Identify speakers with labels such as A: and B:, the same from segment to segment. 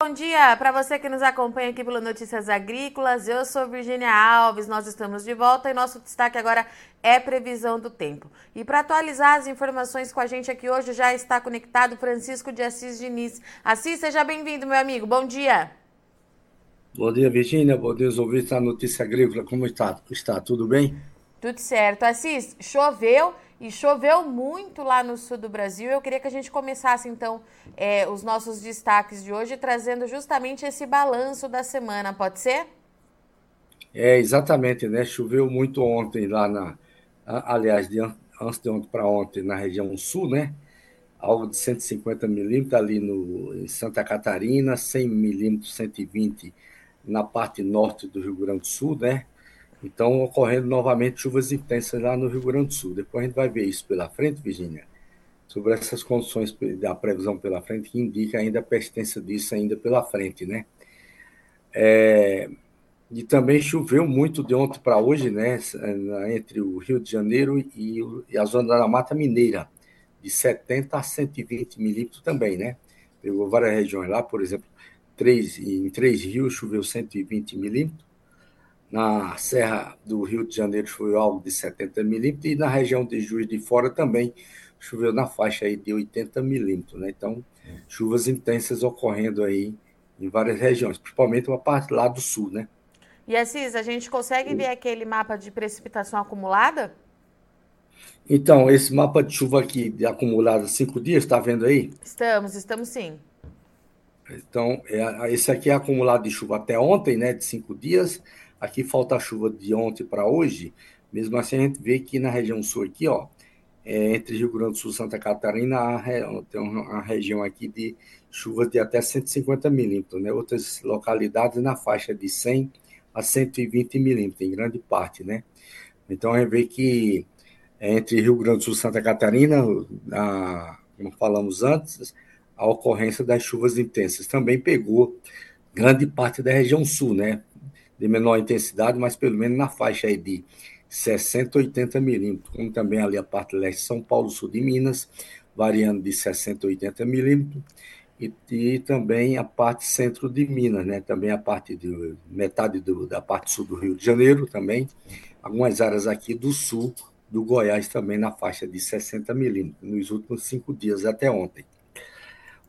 A: bom dia para você que nos acompanha aqui pelo Notícias Agrícolas. Eu sou Virginia Alves, nós estamos de volta e nosso destaque agora é previsão do tempo. E para atualizar as informações com a gente aqui hoje já está conectado Francisco de Assis Diniz. Assis, seja bem-vindo, meu amigo. Bom dia.
B: Bom dia, Virginia. Bom dia, os ouvintes da Notícia Agrícola. Como está? Está tudo bem?
A: Tudo certo. Assis, choveu e choveu muito lá no sul do Brasil. Eu queria que a gente começasse, então, é, os nossos destaques de hoje, trazendo justamente esse balanço da semana, pode ser?
B: É, exatamente, né? Choveu muito ontem lá na. Aliás, de, antes de ontem para ontem, na região sul, né? Algo de 150 milímetros ali no, em Santa Catarina, 100 milímetros, 120 na parte norte do Rio Grande do Sul, né? Então, ocorrendo novamente chuvas intensas lá no Rio Grande do Sul. Depois a gente vai ver isso pela frente, Virginia, sobre essas condições da previsão pela frente, que indica ainda a persistência disso ainda pela frente, né? É, e também choveu muito de ontem para hoje, né? Entre o Rio de Janeiro e, e, a zona da Mata Mineira, de 70 a 120 milímetros também, né? Pegou várias regiões lá, por exemplo, três, em Três Rios choveu 120 milímetros, na Serra do Rio de Janeiro choveu algo de 70 milímetros e na região de Juiz de Fora também choveu na faixa aí de 80 milímetros, né? Então, chuvas intensas ocorrendo aí em várias regiões, principalmente uma parte lá do sul, né?
A: E Assis, a gente consegue ver aquele mapa de precipitação acumulada?
B: Então, esse mapa de chuva aqui de acumulada cinco dias, está vendo aí?
A: Estamos, estamos sim.
B: Então, é, esse aqui é acumulado de chuva até ontem, né, de cinco dias. Aqui falta chuva de ontem para hoje. Mesmo assim, a gente vê que na região sul aqui, ó, é, entre Rio Grande do Sul e Santa Catarina, há, tem uma região aqui de chuvas de até 150 milímetros, né? Outras localidades na faixa de 100 a 120 milímetros, em grande parte, né? Então, a gente vê que é, entre Rio Grande do Sul e Santa Catarina, a, como falamos antes, a ocorrência das chuvas intensas também pegou grande parte da região sul, né? De menor intensidade, mas pelo menos na faixa aí de 60, 80 milímetros, como também ali a parte leste de São Paulo, sul de Minas, variando de 60 a 80 milímetros, e, e, também a parte centro de Minas, né? também a parte de metade do, da parte sul do Rio de Janeiro também, algumas áreas aqui do sul do Goiás também na faixa de 60 milímetros, nos últimos cinco dias até ontem.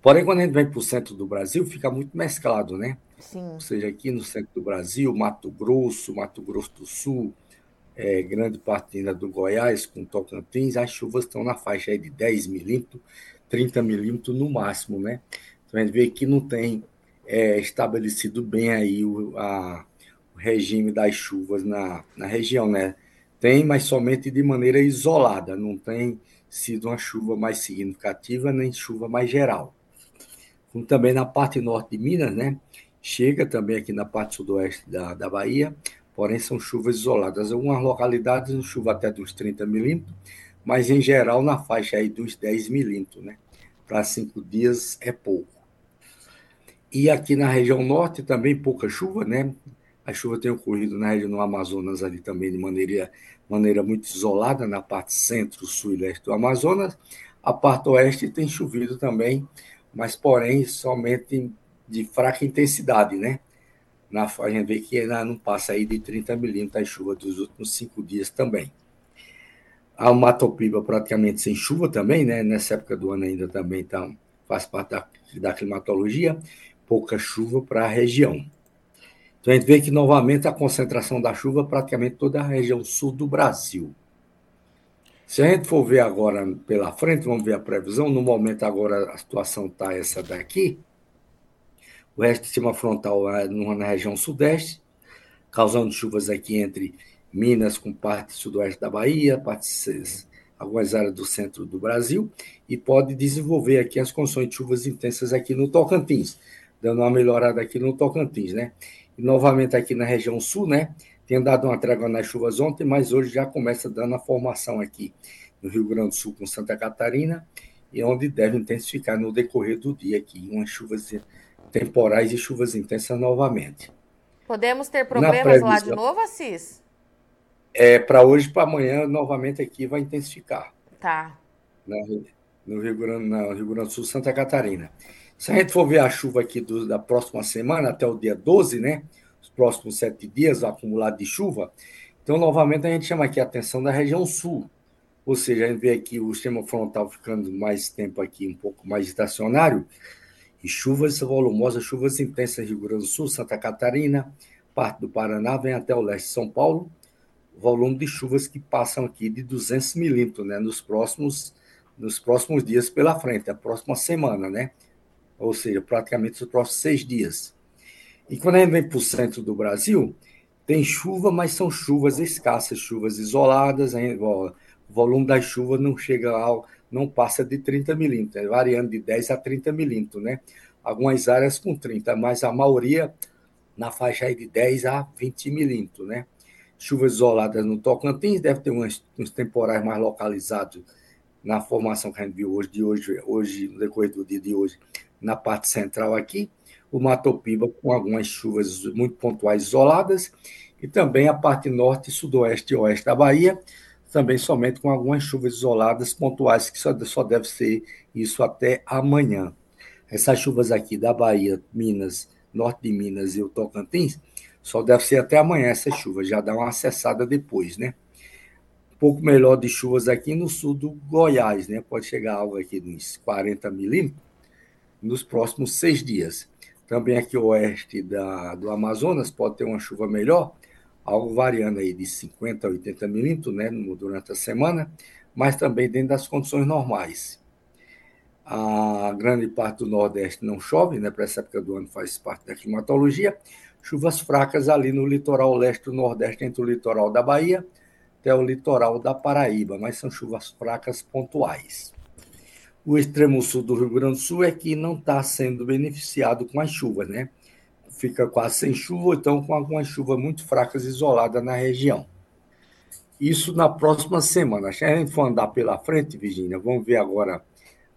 B: Porém, quando a gente vem para o centro do Brasil, fica muito mesclado, né? Sim. Ou seja, aqui no centro do Brasil, Mato Grosso, Mato Grosso do Sul, é, grande parte ainda do Goiás, com Tocantins, as chuvas estão na faixa de 10 milímetros, 30 milímetros no máximo, né? Então a gente vê que não tem é, estabelecido bem aí o, a, o regime das chuvas na, na região, né? Tem, mas somente de maneira isolada, não tem sido uma chuva mais significativa nem chuva mais geral. Como também na parte norte de Minas, né? Chega também aqui na parte sudoeste da, da Bahia, porém são chuvas isoladas. Algumas localidades chuva até dos 30 milímetros, mas em geral na faixa aí dos 10 milímetros, né? Para cinco dias é pouco. E aqui na região norte também pouca chuva, né? A chuva tem ocorrido na região do Amazonas ali também de maneira, maneira muito isolada, na parte centro, sul e leste do Amazonas. A parte oeste tem chovido também, mas porém somente de fraca intensidade, né? Na, a gente vê que não passa aí de 30 milímetros a chuva dos últimos cinco dias também. Uma Matopiba praticamente sem chuva também, né? Nessa época do ano ainda também tá, faz parte da, da climatologia, pouca chuva para a região. Então a gente vê que novamente a concentração da chuva praticamente toda a região sul do Brasil. Se a gente for ver agora pela frente, vamos ver a previsão. No momento agora a situação está essa daqui o resto do sistema frontal na região sudeste, causando chuvas aqui entre Minas com parte sudoeste da Bahia, parte, algumas áreas do centro do Brasil, e pode desenvolver aqui as condições de chuvas intensas aqui no Tocantins, dando uma melhorada aqui no Tocantins, né? E novamente aqui na região sul, né? Tem dado uma trégua nas chuvas ontem, mas hoje já começa dando a formação aqui no Rio Grande do Sul com Santa Catarina, e onde deve intensificar no decorrer do dia aqui, umas chuvas temporais e chuvas intensas novamente.
A: Podemos ter problemas lá de novo, Assis?
B: É, para hoje para amanhã, novamente aqui vai intensificar.
A: Tá.
B: no, Rio Grande, Rio Grande do Sul, Santa Catarina. Se a gente for ver a chuva aqui do, da próxima semana, até o dia 12, né? Os próximos sete dias, o acumulado de chuva. Então, novamente, a gente chama aqui a atenção da região sul. Ou seja, a gente vê aqui o sistema frontal ficando mais tempo aqui, um pouco mais estacionário. E chuvas volumosas, chuvas intensas Rio Grande do Sul, Santa Catarina, parte do Paraná, vem até o leste de São Paulo. Volume de chuvas que passam aqui de 200 milímetros, né? Nos próximos, nos próximos dias pela frente, a próxima semana, né? ou seja, praticamente os próximos seis dias. E quando a gente vem para o centro do Brasil, tem chuva, mas são chuvas escassas, chuvas isoladas, o volume das chuvas não chega ao, não passa de 30 milímetros, é variando de 10 a 30 milímetros, né? Algumas áreas com 30, mas a maioria na faixa de 10 a 20 milímetros, né? Chuvas isoladas no Tocantins, deve ter uns, uns temporais mais localizados na formação que a gente viu hoje, de hoje, hoje, no decorrer do dia de hoje, na parte central aqui, o Matopiba com algumas chuvas muito pontuais isoladas, e também a parte norte, sudoeste e oeste da Bahia, também somente com algumas chuvas isoladas pontuais, que só, só deve ser isso até amanhã. Essas chuvas aqui da Bahia, Minas, norte de Minas e o Tocantins, só deve ser até amanhã essa chuva, já dá uma acessada depois, né? Um pouco melhor de chuvas aqui no sul do Goiás, né? Pode chegar algo aqui nos 40 milímetros, nos próximos seis dias. Também aqui oeste da, do Amazonas pode ter uma chuva melhor, algo variando aí de 50 a 80 milímetros né, durante a semana, mas também dentro das condições normais. A grande parte do Nordeste não chove, né, para essa época do ano faz parte da climatologia. Chuvas fracas ali no litoral leste do Nordeste, entre o litoral da Bahia até o litoral da Paraíba, mas são chuvas fracas pontuais. O extremo sul do Rio Grande do Sul é que não está sendo beneficiado com as chuvas, né? Fica quase sem chuva, ou então com algumas chuvas muito fracas isoladas na região. Isso na próxima semana. Se a gente for andar pela frente, Virginia, vamos ver agora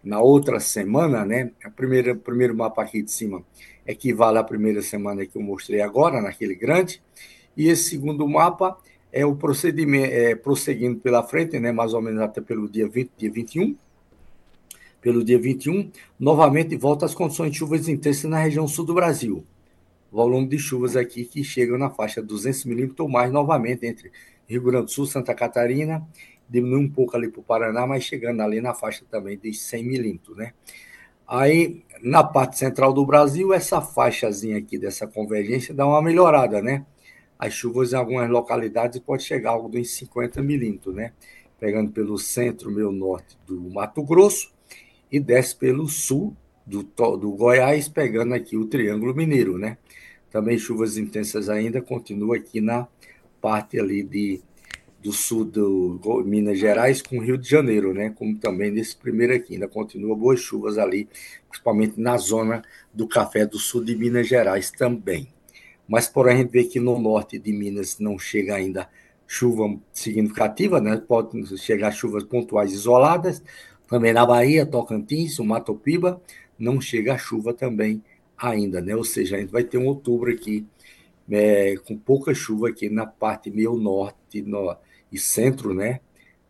B: na outra semana, né? A primeira, o primeiro mapa aqui de cima equivale à primeira semana que eu mostrei agora, naquele grande. E esse segundo mapa é o procedimento, é, prosseguindo pela frente, né? Mais ou menos até pelo dia 20, dia 21 pelo dia 21, novamente volta às condições de chuvas intensas na região sul do Brasil. Volume de chuvas aqui que chegam na faixa 200 milímetros ou mais novamente entre Rio Grande do Sul, Santa Catarina, diminui um pouco ali para o Paraná, mas chegando ali na faixa também de 100 milímetros, né? Aí, na parte central do Brasil, essa faixazinha aqui dessa convergência dá uma melhorada, né? As chuvas em algumas localidades pode chegar algo de 50 milímetros, né? Pegando pelo centro, meio norte do Mato Grosso, e desce pelo sul do, do Goiás, pegando aqui o Triângulo Mineiro, né? Também chuvas intensas ainda, continua aqui na parte ali de, do sul do Minas Gerais com Rio de Janeiro, né? Como também nesse primeiro aqui, ainda continua boas chuvas ali, principalmente na zona do Café do Sul de Minas Gerais também. Mas porém a gente vê que no norte de Minas não chega ainda chuva significativa, né? Pode chegar chuvas pontuais isoladas, também na Bahia, Tocantins, o Mato Piba, não chega chuva também ainda, né? Ou seja, a gente vai ter um outubro aqui é, com pouca chuva aqui na parte meio norte no, e centro, né,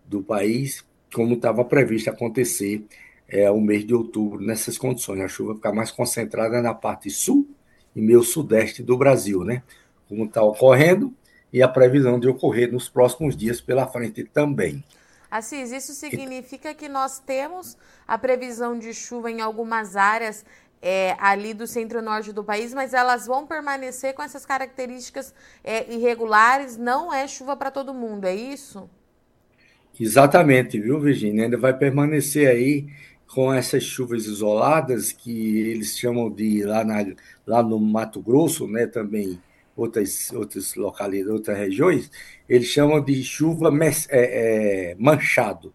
B: do país, como estava previsto acontecer é, o mês de outubro nessas condições. A chuva ficar mais concentrada na parte sul e meio sudeste do Brasil, né? Como está ocorrendo e a previsão de ocorrer nos próximos dias pela frente também.
A: Assis, isso significa que nós temos a previsão de chuva em algumas áreas é, ali do centro-norte do país, mas elas vão permanecer com essas características é, irregulares, não é chuva para todo mundo, é isso?
B: Exatamente, viu, Virginia? Ainda vai permanecer aí com essas chuvas isoladas que eles chamam de lá, na, lá no Mato Grosso, né, também outras, outras localidades, outras regiões, eles chamam de chuva é, é, manchado.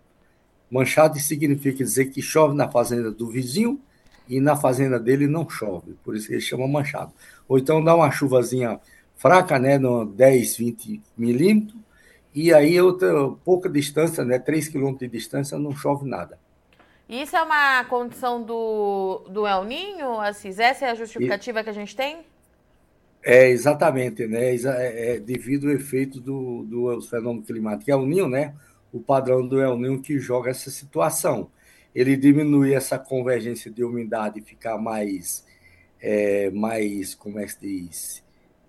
B: Manchado significa dizer que chove na fazenda do vizinho e na fazenda dele não chove, por isso que eles chamam manchado. Ou então dá uma chuvazinha fraca, né, no 10, 20 milímetros, e aí outra pouca distância, né, 3 quilômetros de distância, não chove nada.
A: Isso é uma condição do, do El Ninho, Assis? Essa é a justificativa e... que a gente tem?
B: É, exatamente, né? É, é devido ao efeito do, do fenômeno climático El Ninho, né? O padrão do El Ninho que joga essa situação. Ele diminuir essa convergência de umidade e ficar mais, é, mais, como é que se diz,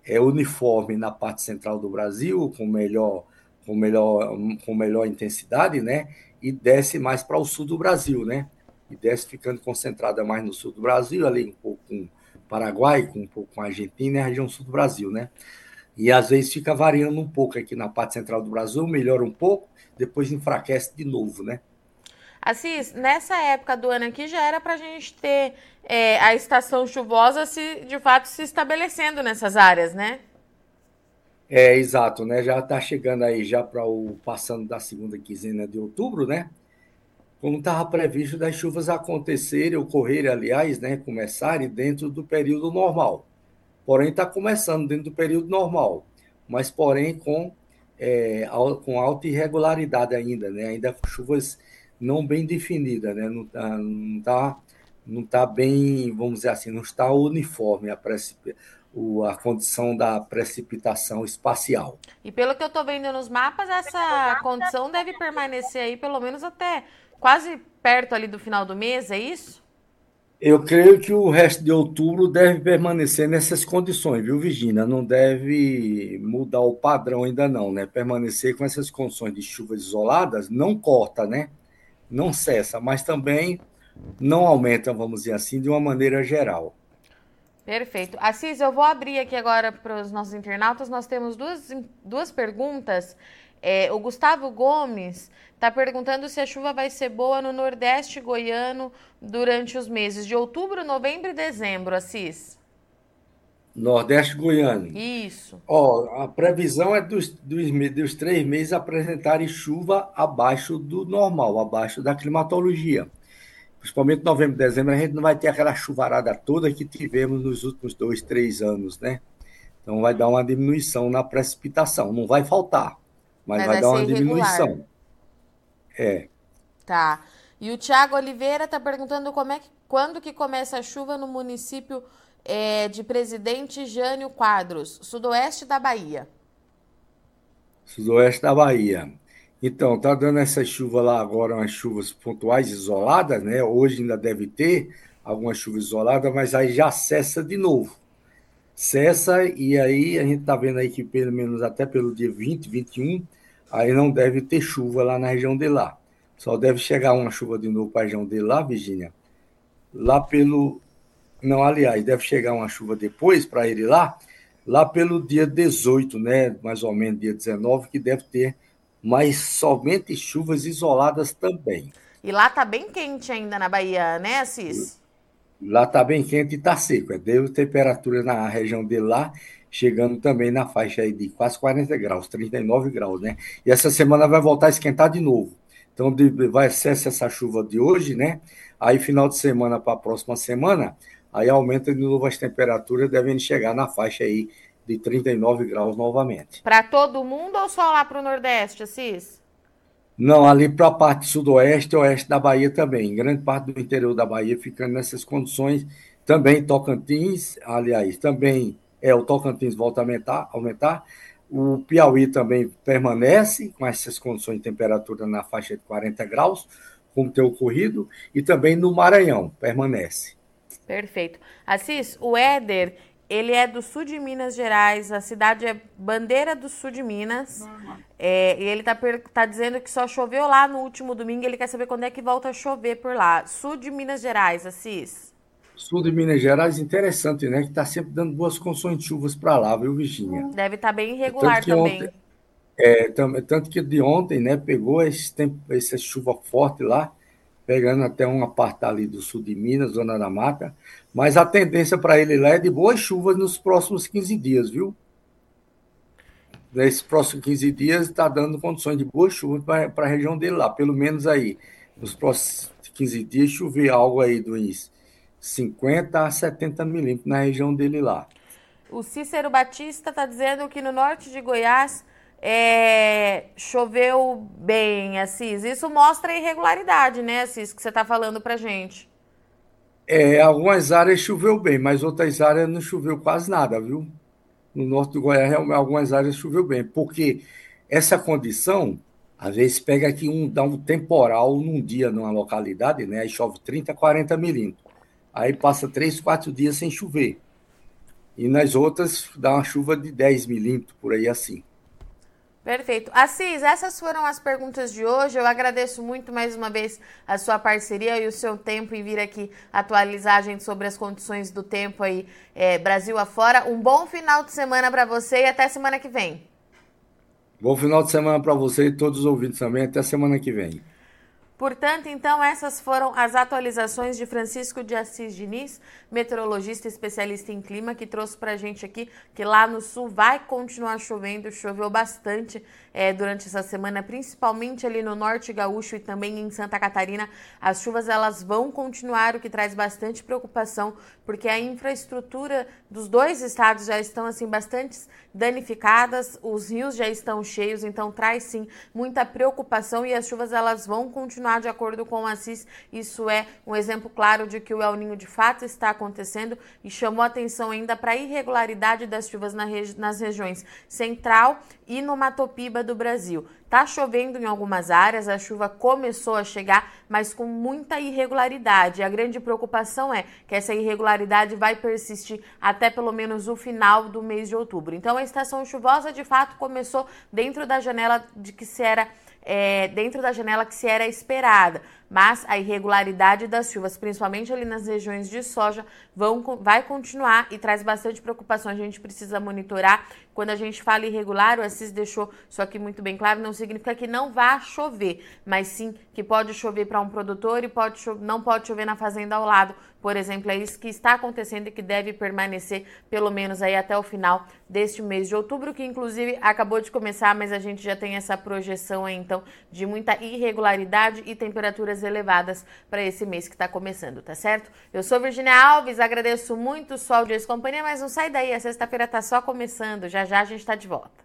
B: é uniforme na parte central do Brasil, com melhor, com melhor, com melhor intensidade, né? E desce mais para o sul do Brasil, né? E desce ficando concentrada mais no sul do Brasil, ali um pouco com Paraguai, com um pouco com Argentina e a região sul do Brasil, né? E às vezes fica variando um pouco aqui na parte central do Brasil, melhora um pouco, depois enfraquece de novo, né?
A: Assis, nessa época do ano aqui já era para a gente ter é, a estação chuvosa se de fato se estabelecendo nessas áreas, né?
B: É, exato, né? Já está chegando aí já para o passando da segunda quinzena de outubro, né? Como estava previsto das chuvas acontecerem, ocorrerem, aliás, né? Começarem dentro do período normal. Porém, está começando dentro do período normal, mas porém com, é, com alta irregularidade ainda, né? Ainda chuvas não bem definidas, né? Não está não tá, não tá bem, vamos dizer assim, não está uniforme a, a condição da precipitação espacial.
A: E pelo que eu estou vendo nos mapas, essa condição deve permanecer aí pelo menos até quase perto ali do final do mês, é isso?
B: Eu creio que o resto de outubro deve permanecer nessas condições, viu, Virginia? Não deve mudar o padrão ainda não, né? Permanecer com essas condições de chuvas isoladas não corta, né? Não cessa, mas também não aumenta, vamos dizer assim, de uma maneira geral.
A: Perfeito. Assis, eu vou abrir aqui agora para os nossos internautas. Nós temos duas, duas perguntas. É, o Gustavo Gomes está perguntando se a chuva vai ser boa no Nordeste goiano durante os meses de outubro, novembro e dezembro, Assis.
B: Nordeste goiano.
A: Isso.
B: Ó, a previsão é dos, dos, dos três meses apresentarem chuva abaixo do normal, abaixo da climatologia. Principalmente novembro e dezembro, a gente não vai ter aquela chuvarada toda que tivemos nos últimos dois, três anos, né? Então vai dar uma diminuição na precipitação. Não vai faltar, mas, mas vai, vai dar uma irregular. diminuição. É.
A: Tá. E o Tiago Oliveira está perguntando como é que, quando que começa a chuva no município é, de Presidente Jânio Quadros, sudoeste da Bahia.
B: Sudoeste da Bahia. Então, tá dando essa chuva lá agora, umas chuvas pontuais isoladas, né? Hoje ainda deve ter algumas chuvas isoladas, mas aí já cessa de novo. Cessa e aí a gente tá vendo aí que pelo menos até pelo dia 20, 21, aí não deve ter chuva lá na região de lá. Só deve chegar uma chuva de novo para a região de lá, Virgínia, lá pelo. Não, aliás, deve chegar uma chuva depois para ele lá, lá pelo dia 18, né? Mais ou menos dia 19, que deve ter mas somente chuvas isoladas também.
A: E lá tá bem quente ainda na Bahia, né, Assis?
B: Lá tá bem quente e tá seco. É, deu temperatura na região de lá chegando também na faixa aí de quase 40 graus, 39 graus, né? E essa semana vai voltar a esquentar de novo. Então vai cessar essa chuva de hoje, né? Aí final de semana para a próxima semana, aí aumenta de novo as temperaturas, devem chegar na faixa aí de 39 graus novamente.
A: Para todo mundo ou só lá para o Nordeste, Assis?
B: Não, ali para a parte sudoeste e oeste da Bahia também. Grande parte do interior da Bahia ficando nessas condições. Também Tocantins, aliás, também é, o Tocantins volta a aumentar, aumentar. O Piauí também permanece com essas condições de temperatura na faixa de 40 graus, como tem ocorrido, e também no Maranhão permanece.
A: Perfeito. Assis, o Éder, ele é do sul de Minas Gerais, a cidade é Bandeira do Sul de Minas. Uhum. É, e ele está tá dizendo que só choveu lá no último domingo, ele quer saber quando é que volta a chover por lá. Sul de Minas Gerais, Assis
B: sul de Minas Gerais, interessante, né? Que está sempre dando boas condições de chuvas para lá, viu, Virginia?
A: Deve estar tá bem irregular também.
B: Ontem, é, tanto que de ontem, né, pegou esse tempo, essa chuva forte lá, pegando até uma parte ali do sul de Minas, zona da mata, mas a tendência para ele lá é de boas chuvas nos próximos 15 dias, viu? Nesses próximos 15 dias está dando condições de boas chuvas para a região dele lá, pelo menos aí, nos próximos 15 dias chover algo aí dos 50 a 70 milímetros na região dele lá.
A: O Cícero Batista está dizendo que no norte de Goiás é, choveu bem, Assis. Isso mostra a irregularidade, né, Assis, que você está falando para gente.
B: É, algumas áreas choveu bem, mas outras áreas não choveu quase nada, viu? No norte do Goiás, algumas áreas choveu bem, porque essa condição Às vezes pega aqui um, dá um temporal num dia numa localidade, né? Aí chove 30, 40 milímetros. Aí passa três, quatro dias sem chover. E nas outras dá uma chuva de 10 milímetros, por aí assim.
A: Perfeito. Assis, essas foram as perguntas de hoje. Eu agradeço muito mais uma vez a sua parceria e o seu tempo em vir aqui atualizar a gente sobre as condições do tempo aí é, Brasil afora. Um bom final de semana para você e até semana que vem.
B: Bom final de semana para você e todos os ouvintes também. Até semana que vem.
A: Portanto, então, essas foram as atualizações de Francisco de Assis Diniz, meteorologista especialista em clima, que trouxe para a gente aqui que lá no sul vai continuar chovendo, choveu bastante é, durante essa semana, principalmente ali no norte gaúcho e também em Santa Catarina. As chuvas elas vão continuar, o que traz bastante preocupação, porque a infraestrutura dos dois estados já estão assim bastante danificadas, os rios já estão cheios, então traz sim muita preocupação e as chuvas elas vão continuar de acordo com o Assis. Isso é um exemplo claro de que o El Ninho de fato está acontecendo e chamou atenção ainda para a irregularidade das chuvas na regi nas regiões central e no Matopiba do Brasil. Tá chovendo em algumas áreas, a chuva começou a chegar, mas com muita irregularidade. A grande preocupação é que essa irregularidade vai persistir até pelo menos o final do mês de outubro. Então a estação chuvosa de fato começou dentro da janela de que se era é, dentro da janela que se era esperada mas a irregularidade das chuvas, principalmente ali nas regiões de soja, vão, vai continuar e traz bastante preocupação. A gente precisa monitorar. Quando a gente fala irregular, o Assis deixou isso aqui muito bem claro, não significa que não vá chover, mas sim que pode chover para um produtor e pode não pode chover na fazenda ao lado. Por exemplo, é isso que está acontecendo e que deve permanecer pelo menos aí até o final deste mês de outubro, que inclusive acabou de começar, mas a gente já tem essa projeção aí então de muita irregularidade e temperaturas temperaturas elevadas para esse mês que está começando, tá certo? Eu sou Virginia Alves, agradeço muito sua audiência e companhia, mas não sai daí, a sexta-feira está só começando, já já a gente está de volta.